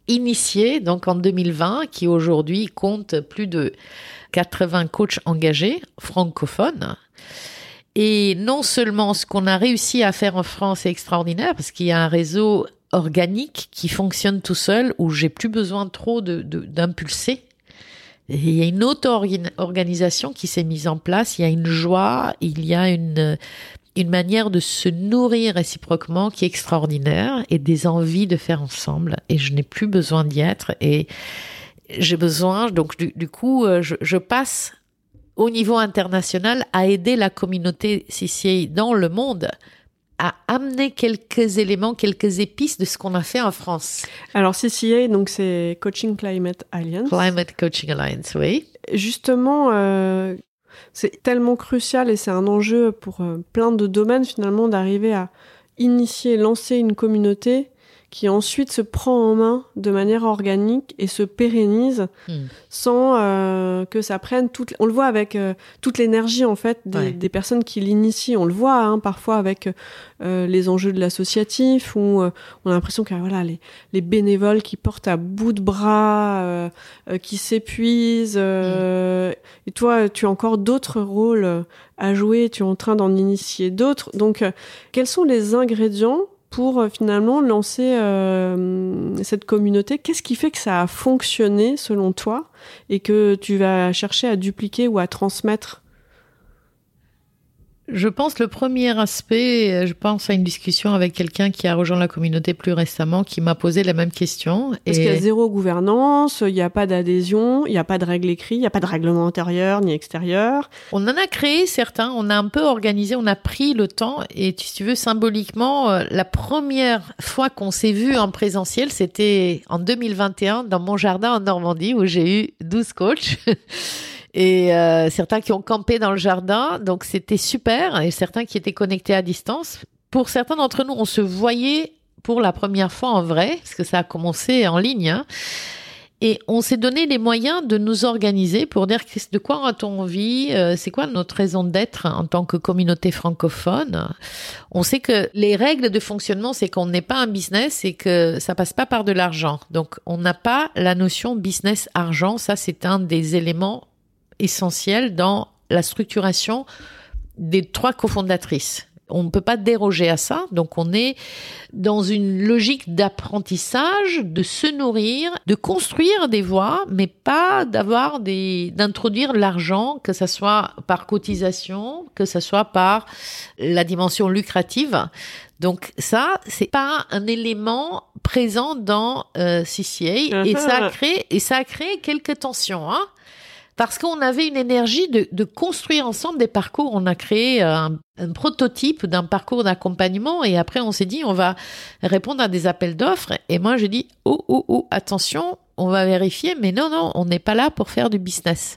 initiée donc en 2020, qui aujourd'hui compte plus de 80 coachs engagés francophones. Et non seulement ce qu'on a réussi à faire en France est extraordinaire, parce qu'il y a un réseau organique qui fonctionne tout seul, où j'ai plus besoin trop de d'impulser. il y a une auto-organisation qui s'est mise en place, il y a une joie, il y a une, une manière de se nourrir réciproquement qui est extraordinaire et des envies de faire ensemble. Et je n'ai plus besoin d'y être. Et j'ai besoin, donc du, coup, euh, je, passe au niveau international à aider la communauté CCA dans le monde à amener quelques éléments, quelques épices de ce qu'on a fait en France. Alors CCA, donc c'est Coaching Climate Alliance. Climate Coaching Alliance, oui. Justement, euh, c'est tellement crucial et c'est un enjeu pour euh, plein de domaines finalement d'arriver à initier, lancer une communauté qui ensuite se prend en main de manière organique et se pérennise hmm. sans euh, que ça prenne toute on le voit avec euh, toute l'énergie en fait des, personnes qui l'initient on le voit hein, parfois avec euh, les enjeux de l'associatif où on a l'impression que voilà les, les, bénévoles qui portent à bout de bras qui s'épuisent hmm. et toi tu as encore d'autres rôles à jouer tu es en train d'en initier d'autres donc quels sont les ingrédients pour euh, finalement lancer euh, cette communauté. Qu'est-ce qui fait que ça a fonctionné selon toi et que tu vas chercher à dupliquer ou à transmettre je pense le premier aspect, euh, je pense à une discussion avec quelqu'un qui a rejoint la communauté plus récemment, qui m'a posé la même question. Parce qu'il y a zéro gouvernance, il n'y a pas d'adhésion, il n'y a pas de règles écrites, il n'y a pas de règlement intérieur ni extérieur. On en a créé certains, on a un peu organisé, on a pris le temps et si tu veux symboliquement, euh, la première fois qu'on s'est vu en présentiel, c'était en 2021 dans mon jardin en Normandie où j'ai eu 12 coachs. et euh, certains qui ont campé dans le jardin. Donc c'était super et certains qui étaient connectés à distance. Pour certains d'entre nous, on se voyait pour la première fois en vrai, parce que ça a commencé en ligne. Hein. Et on s'est donné les moyens de nous organiser pour dire de quoi a-t-on envie, euh, c'est quoi notre raison d'être en tant que communauté francophone. On sait que les règles de fonctionnement, c'est qu'on n'est pas un business et que ça passe pas par de l'argent. Donc on n'a pas la notion business argent. Ça, c'est un des éléments essentiel dans la structuration des trois cofondatrices. On ne peut pas déroger à ça, donc on est dans une logique d'apprentissage, de se nourrir, de construire des voies, mais pas d'avoir des, d'introduire l'argent, que ce soit par cotisation, que ce soit par la dimension lucrative. Donc ça, c'est pas un élément présent dans euh, CCA et ça a créé et ça a créé quelques tensions. Hein parce qu'on avait une énergie de, construire ensemble des parcours. On a créé euh, un, prototype d'un parcours d'accompagnement et après on s'est dit on va répondre à des appels d'offres. Et moi je dis oh oh oh attention, on va vérifier, mais non non, on n'est pas là pour faire du business.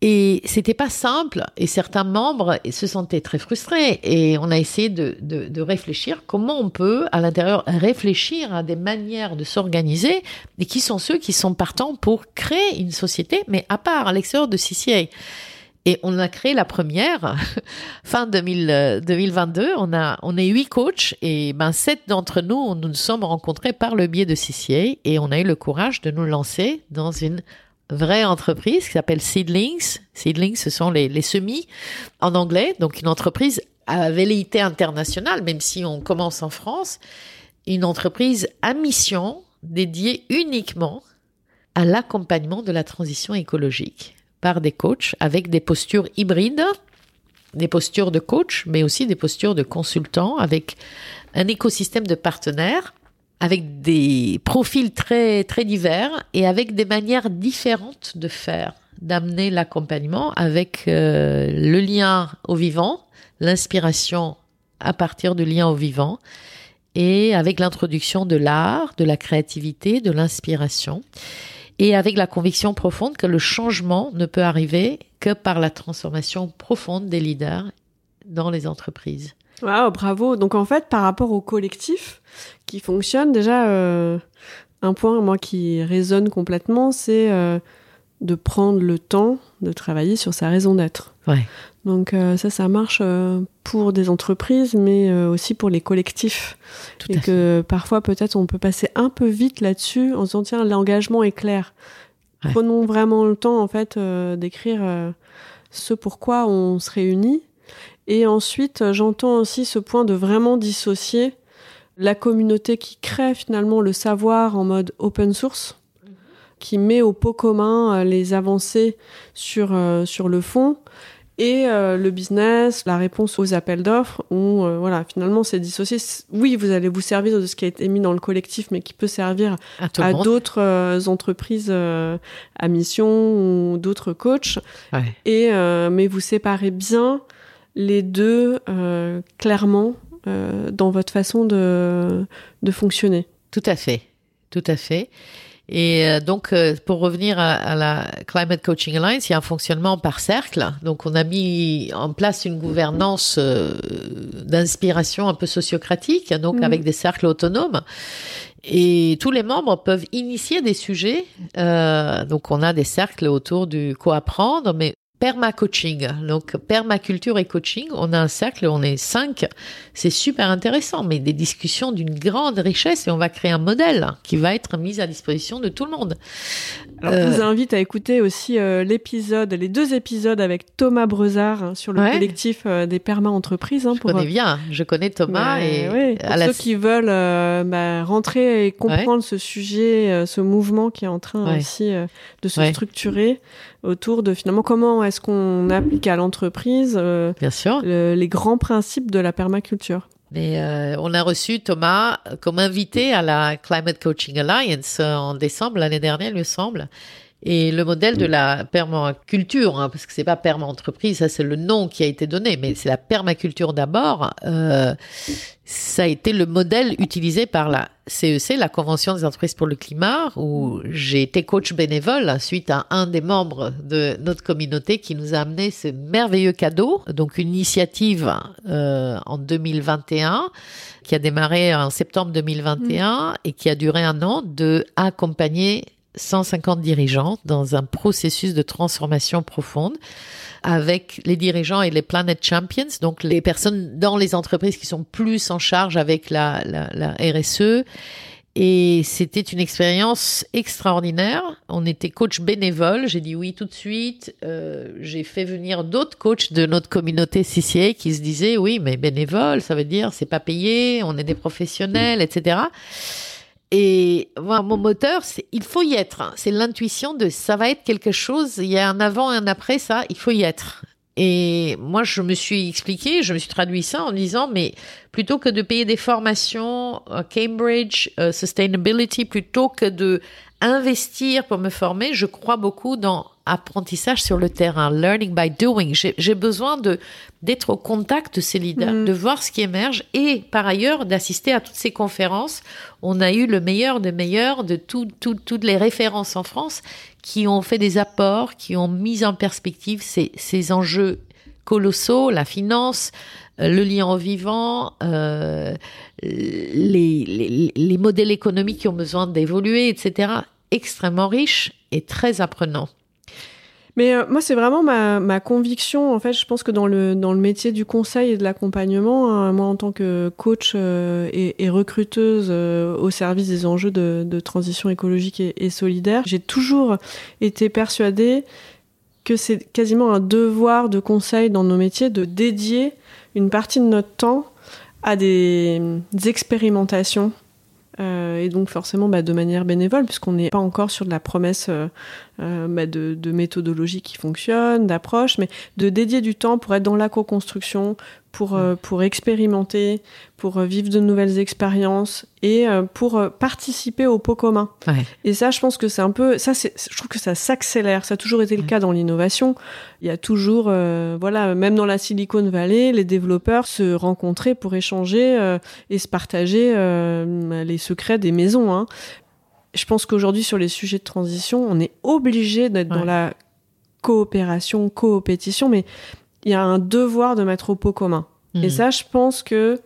Et c'était pas simple, et certains membres se sentaient très frustrés. Et on a essayé de, de, de réfléchir comment on peut, à l'intérieur, réfléchir à des manières de s'organiser, et qui sont ceux qui sont partants pour créer une société, mais à part, à l'extérieur de CCA. Et on a créé la première fin 2000, 2022. On a on est huit coachs et ben sept d'entre nous nous nous sommes rencontrés par le biais de CCA et on a eu le courage de nous lancer dans une vraie entreprise qui s'appelle Seedlings. Seedlings, ce sont les, les semis en anglais. Donc une entreprise à velléité internationale, même si on commence en France. Une entreprise à mission dédiée uniquement à l'accompagnement de la transition écologique par des coachs avec des postures hybrides, des postures de coach, mais aussi des postures de consultants avec un écosystème de partenaires avec des profils très très divers et avec des manières différentes de faire d'amener l'accompagnement avec euh, le lien au vivant, l'inspiration à partir du lien au vivant et avec l'introduction de l'art, de la créativité, de l'inspiration et avec la conviction profonde que le changement ne peut arriver que par la transformation profonde des leaders dans les entreprises. Wow, bravo. Donc en fait, par rapport au collectif qui fonctionne, déjà, euh, un point, moi, qui résonne complètement, c'est euh, de prendre le temps de travailler sur sa raison d'être. Ouais. Donc euh, ça, ça marche euh, pour des entreprises, mais euh, aussi pour les collectifs. Tout et que parfois, peut-être, on peut passer un peu vite là-dessus en se disant, tiens, l'engagement est clair. Ouais. Prenons vraiment le temps, en fait, euh, d'écrire euh, ce pourquoi on se réunit. Et ensuite, euh, j'entends aussi ce point de vraiment dissocier la communauté qui crée finalement le savoir en mode open source, qui met au pot commun euh, les avancées sur, euh, sur le fond, et euh, le business, la réponse aux appels d'offres, où euh, voilà, finalement c'est dissocié. Oui, vous allez vous servir de ce qui a été mis dans le collectif, mais qui peut servir À d'autres euh, entreprises à mission ou d'autres coachs. Ouais. Et, mais vous séparez bien les deux euh, clairement euh, dans votre façon de, de fonctionner. Tout à fait, tout à fait. Et euh, donc, pour revenir à, à la Climate Coaching Alliance, il y a un fonctionnement par cercle. Donc, on a mis en place une gouvernance euh, d'inspiration un peu sociocratique, donc Mhm. avec des cercles autonomes. Et tous les membres peuvent initier des sujets. Euh, donc, on a des cercles autour du co-apprendre, mais permacoaching. Donc, permaculture et coaching, on a un cercle, on est cinq. C'est super intéressant, mais des discussions d'une grande richesse et on va créer un modèle qui va être mis à disposition de tout le monde. Alors, Euh, Je vous invite à écouter aussi euh, l'épisode, les deux épisodes avec Thomas Brezard hein, sur le Ouais. collectif euh, des perma-entreprises. hein, Je pour, connais bien, je connais Thomas et ouais, pour à la- ceux qui veulent euh, bah, rentrer et comprendre ce sujet, euh, ce mouvement qui est en train aussi euh, de se structurer autour de finalement comment est-ce qu'on applique à l'entreprise euh, le- les grands principes de la permaculture. Mais euh, on a reçu Thomas comme invité à la Climate Coaching Alliance euh, en décembre l'année dernière, il me semble. Et le modèle de la permaculture, hein, parce que c'est pas perma-entreprise, ça c'est le nom qui a été donné, mais c'est la permaculture d'abord. euh, ça a été le modèle utilisé par la CEC, la Convention des entreprises pour le climat, où j'ai été coach bénévole suite à un des membres de notre communauté qui nous a amené ce merveilleux cadeau, donc une initiative euh, en 2021 qui a démarré en septembre 2021 et qui a duré un an de accompagner 150 dirigeants dans un processus de transformation profonde avec les dirigeants et les Planet Champions, donc les personnes dans les entreprises qui sont plus en charge avec la, la, la RSE. Et c'était une expérience extraordinaire. On était coach bénévole. J'ai dit oui tout de suite. Euh, j'ai fait venir d'autres coachs de notre communauté CCA qui se disaient oui, mais bénévole, ça veut dire c'est pas payé, on est des professionnels, etc. Et moi, mon moteur, c'est il faut y être. hein. C'est l'intuition de ça va être quelque chose. Il y a un avant et un après ça. Il faut y être. Et moi, je me suis expliqué, je me suis traduit ça en disant, mais plutôt que de payer des formations à Cambridge, euh, Sustainability, plutôt que de investir pour me former, je crois beaucoup dans apprentissage sur le terrain, learning by doing. J'ai besoin de d'être au contact de ces leaders, Mhm. de voir ce qui émerge et par ailleurs d'assister à toutes ces conférences. On a eu le meilleur des meilleurs de tout- tout- toutes les références en France qui ont fait des apports, qui ont mis en perspective ces, ces enjeux colossaux, la finance, euh, le lien au vivant, euh, les, les, les modèles économiques qui ont besoin d'évoluer, etc. Extrêmement riche et très apprenant. Mais euh, moi, c'est vraiment ma, conviction. En fait, je pense que dans le, dans le métier du conseil et de l'accompagnement, hein, moi, en tant que coach euh, et, recruteuse euh, au service des enjeux de, transition écologique et, solidaire, j'ai toujours été persuadée que c'est quasiment un devoir de conseil dans nos métiers de dédier une partie de notre temps à des, expérimentations. Et donc forcément bah, de manière bénévole, puisqu'on n'est pas encore sur de la promesse euh, bah, de, de méthodologie qui fonctionne, d'approche, mais de dédier du temps pour être dans la co-construction, pour, euh, pour expérimenter, pour euh, vivre de nouvelles expériences et euh, pour participer au pot commun. Et ça, je pense que c'est un peu, ça, c'est, je trouve que ça s'accélère. Ça a toujours été le cas dans l'innovation. Il y a toujours, voilà, même dans la Silicon Valley, les développeurs se rencontraient pour échanger et se partager les secrets des maisons. Hein. Je pense qu'aujourd'hui, sur les sujets de transition, on est obligé d'être dans la coopération, coopétition, mais il y a un devoir de mettre au pot commun. Et mhm. ça, je pense que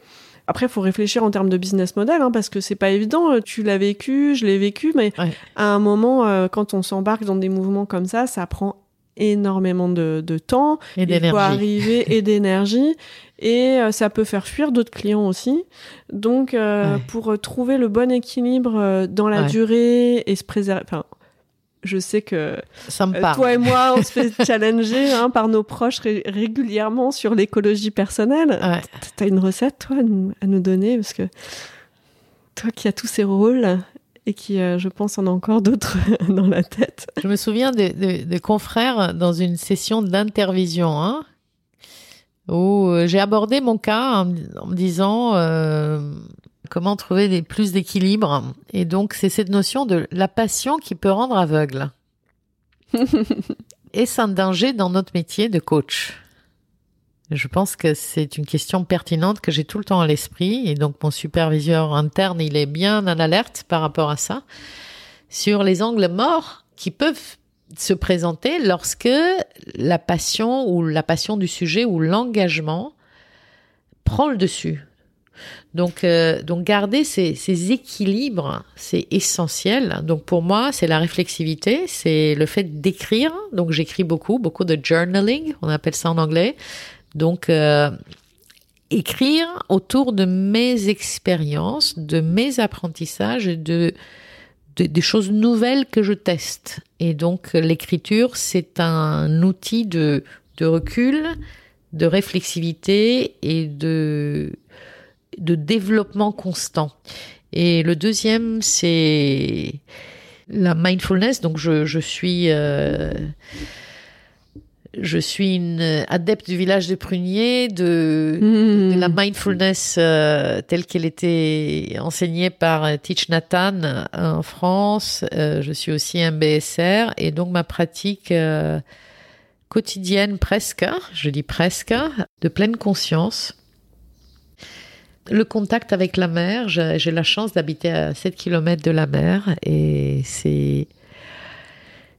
après, il faut réfléchir en termes de business model, hein, parce que c'est pas évident. Tu l'as vécu, je l'ai vécu, mais à un moment, euh, quand on s'embarque dans des mouvements comme ça, ça prend énormément de, temps. Et d'énergie. Il faut arriver et d'énergie. Et euh, ça peut faire fuir d'autres clients aussi. Donc, euh, pour trouver le bon équilibre dans la durée et se préserver, je sais que Ça me euh, toi et moi, on se fait challenger hein, par nos proches régulièrement sur l'écologie personnelle. Tu as une recette, toi, à nous, donner? Parce que toi qui as tous ces rôles et qui, euh, je pense, en a encore d'autres dans la tête. Je me souviens de, confrères dans une session d'intervision hein, où euh, j'ai abordé mon cas en, me disant comment trouver des, plus d'équilibre. Et donc, c'est cette notion de la passion qui peut rendre aveugle. Est-ce un danger dans notre métier de coach Je pense que c'est une question pertinente que j'ai tout le temps à l'esprit. Et donc, mon superviseur interne, il est bien en alerte par rapport à ça. Sur les angles morts qui peuvent se présenter lorsque la passion ou la passion du sujet ou l'engagement prend le dessus. Donc, euh, donc garder ces, ces équilibres, c'est essentiel. Donc pour moi, c'est la réflexivité, c'est le fait d'écrire. Donc j'écris beaucoup, beaucoup de journaling, on appelle ça en anglais. Donc euh, écrire autour de mes expériences, de mes apprentissages et de, de, des choses nouvelles que je teste. Et donc l'écriture, c'est un outil de, de recul, de réflexivité et de de développement constant. Et le deuxième, c'est la mindfulness. Donc, je, je suis, euh, je suis une adepte du village de Prunier, de, de la mindfulness euh, telle qu'elle était enseignée par Teach Nathan en France. Euh, je suis aussi un BSR et donc ma pratique quotidienne presque, je dis presque, de pleine conscience le contact avec la mer, j'ai la chance d'habiter à 7 km de la mer et c'est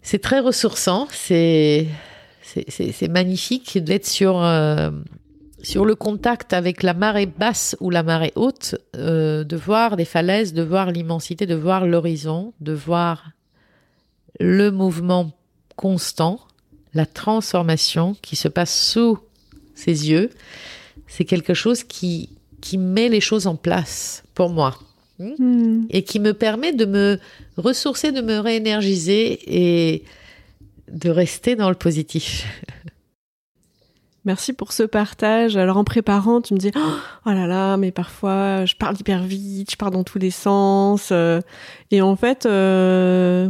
c'est très ressourçant, c'est c'est magnifique d'être sur euh, sur le contact avec la marée basse ou la marée haute, euh, de voir les falaises, de voir l'immensité, de voir l'horizon, de voir le mouvement constant, la transformation qui se passe sous ses yeux. C'est quelque chose qui qui met les choses en place pour moi hmm. et qui me permet de me ressourcer, de me réénergiser et de rester dans le positif. Merci pour ce partage. Alors en préparant, tu me dis oh là là, mais parfois je parle hyper vite, je pars dans tous les sens. Euh. et en fait, euh,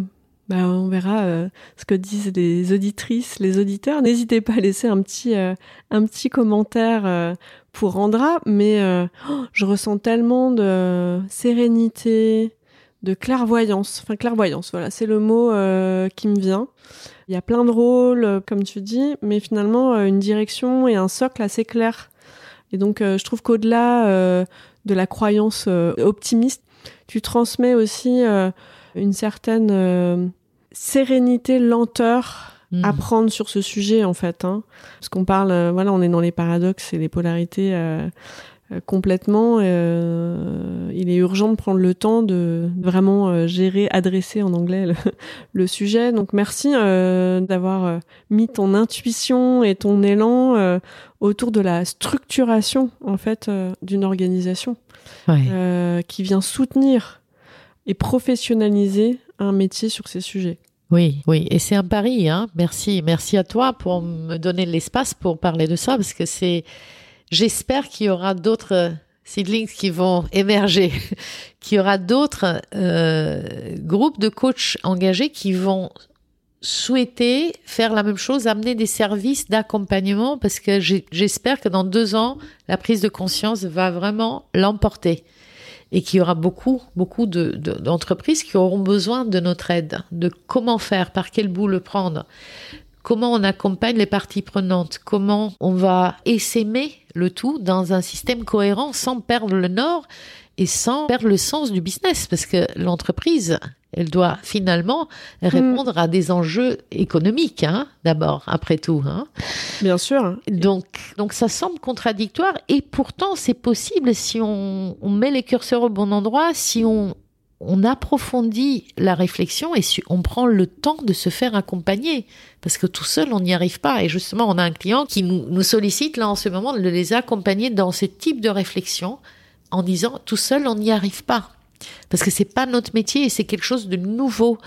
bah, on verra euh, ce que disent les auditrices, les auditeurs. N'hésitez pas à laisser un petit, un petit commentaire pour Andra, mais euh, oh, je ressens tellement de sérénité, de clairvoyance. Enfin, clairvoyance, voilà, c'est le mot euh, qui me vient. Il y a plein de rôles, euh, comme tu dis, mais finalement, une direction et un socle assez clair. Et donc, je trouve qu'au-delà de la croyance optimiste, tu transmets aussi une certaine sérénité, lenteur apprendre mm. sur ce sujet en fait, hein. parce qu'on parle, euh, voilà, on est dans les paradoxes et les polarités euh, euh, complètement. il est urgent de prendre le temps de vraiment gérer, adresser en anglais le, sujet. Donc merci d'avoir mis ton intuition et ton élan autour de la structuration en fait d'une organisation qui vient soutenir et professionnaliser un métier sur ces sujets. Oui, oui, et c'est un pari. Hein. Merci, merci à toi pour me donner l'espace pour parler de ça, parce que c'est. J'espère qu'il y aura d'autres seedlings qui vont émerger, qu'il y aura d'autres euh, groupes de coachs engagés qui vont souhaité faire la même chose, amener des services d'accompagnement parce que j'espère que dans deux ans, la prise de conscience va vraiment l'emporter et qu'il y aura beaucoup, beaucoup d'entreprises qui auront besoin de notre aide, de comment faire, par quel bout le prendre, comment on accompagne les parties prenantes, comment on va essaimer le tout dans un système cohérent sans perdre le nord et sans perdre le sens du business? Parce que l'entreprise elle doit finalement répondre à des enjeux économiques, hein, d'abord, après tout. Hein. Bien sûr. Donc, donc ça semble contradictoire et pourtant c'est possible si on, met les curseurs au bon endroit, si on, on approfondit la réflexion et on prend le temps de se faire accompagner. Parce que tout seul, on n'y arrive pas. Et justement, on a un client qui nous, nous sollicite là en ce moment de les accompagner dans ce type de réflexion en disant tout seul, on n'y arrive pas parce que c'est pas notre métier et c'est quelque chose de nouveau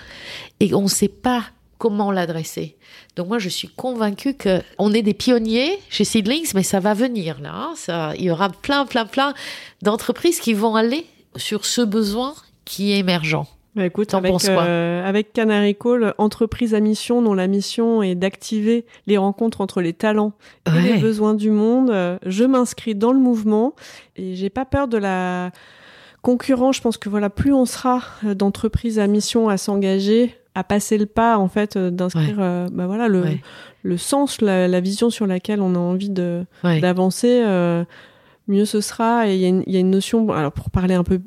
et on ne sait pas comment l'adresser. Donc moi je suis convaincue que on est des pionniers chez Seedlings, mais ça va venir là. Hein. Ça, il y aura plein, plein, plein d'entreprises qui vont aller sur ce besoin qui est émergent. Bah écoute, avec, euh, avec Canary Call, entreprise à mission dont la mission est d'activer les rencontres entre les talents et les besoins du monde, je m'inscris dans le mouvement et j'ai pas peur de la concurrents, je pense que voilà, plus on sera euh, d'entreprises à mission à s'engager, à passer le pas en fait euh, d'inscrire euh, bah voilà le, le sens, la, vision sur laquelle on a envie de d'avancer. Mieux ce sera. Et il y, y, a une notion alors pour parler un peu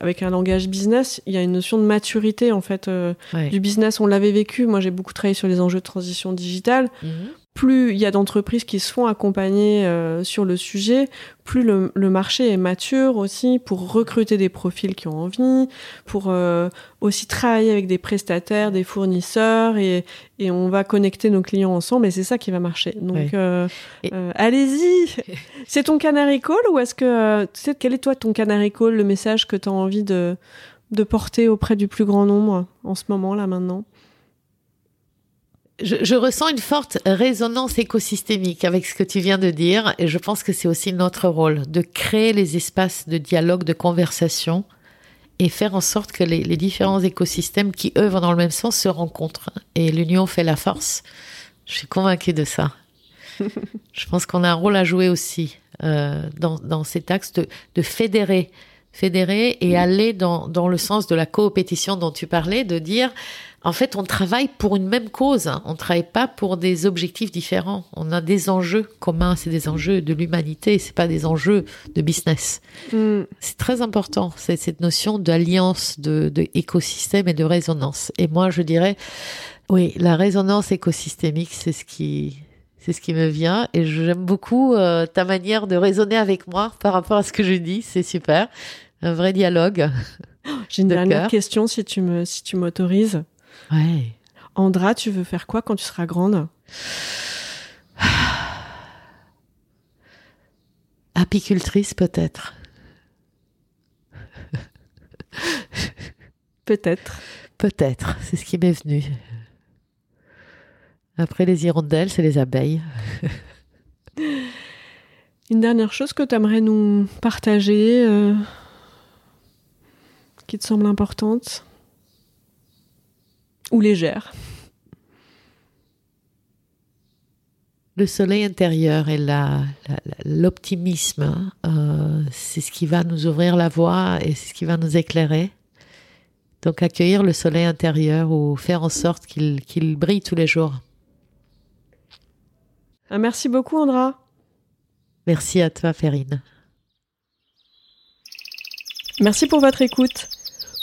avec un langage business il y a une notion de maturité en fait du business. On l'avait vécu. Moi j'ai beaucoup travaillé sur les enjeux de transition digitale. Mhm plus il y a d'entreprises qui se font accompagner euh, sur le sujet, plus le, marché est mature aussi pour recruter des profils qui ont envie, pour euh, aussi travailler avec des prestataires, des fournisseurs, et, et, on va connecter nos clients ensemble, et c'est ça qui va marcher. Donc, euh, allez-y. C'est ton canary call, ou est-ce que... tu sais, quel est toi ton canary call, le message que tu as envie de, de porter auprès du plus grand nombre en ce moment, là, maintenant? Je, ressens une forte résonance écosystémique avec ce que tu viens de dire et je pense que c'est aussi notre rôle de créer les espaces de dialogue, de conversation et faire en sorte que les, différents écosystèmes qui œuvrent dans le même sens se rencontrent. Et l'union fait la force. Je suis convaincue de ça. je pense qu'on a un rôle à jouer aussi euh, dans, dans cet axe de, de fédérer fédérer et aller dans, dans le sens de la coopétition dont tu parlais, de dire en fait, on travaille pour une même cause. Hein. On ne travaille pas pour des objectifs différents. On a des enjeux communs. C'est des enjeux de l'humanité. C'est pas des enjeux de business. Mm. C'est très important. C'est cette notion d'alliance, de, de écosystème et de résonance. Et moi, je dirais, oui, la résonance écosystémique, c'est ce qui, c'est ce qui me vient. Et j'aime beaucoup euh, ta manière de raisonner avec moi par rapport à ce que je dis. C'est super. Un vrai dialogue. J'ai une dernière question si tu me, si tu m'autorises. Ouais. Andra, tu veux faire quoi quand tu seras grande? Apicultrice peut-être. peut-être. Peut-être, c'est ce qui m'est venu. Après les hirondelles, c'est les abeilles. Une dernière chose que tu aimerais nous partager, euh, qui te semble importante ou légère? Le soleil intérieur et l'optimisme, euh, c'est ce qui va nous ouvrir la voie et c'est ce qui va nous éclairer. Donc accueillir le soleil intérieur ou faire en sorte qu'il brille tous les jours. Ah, merci beaucoup Andra. Merci à toi Ferine. Merci pour votre écoute.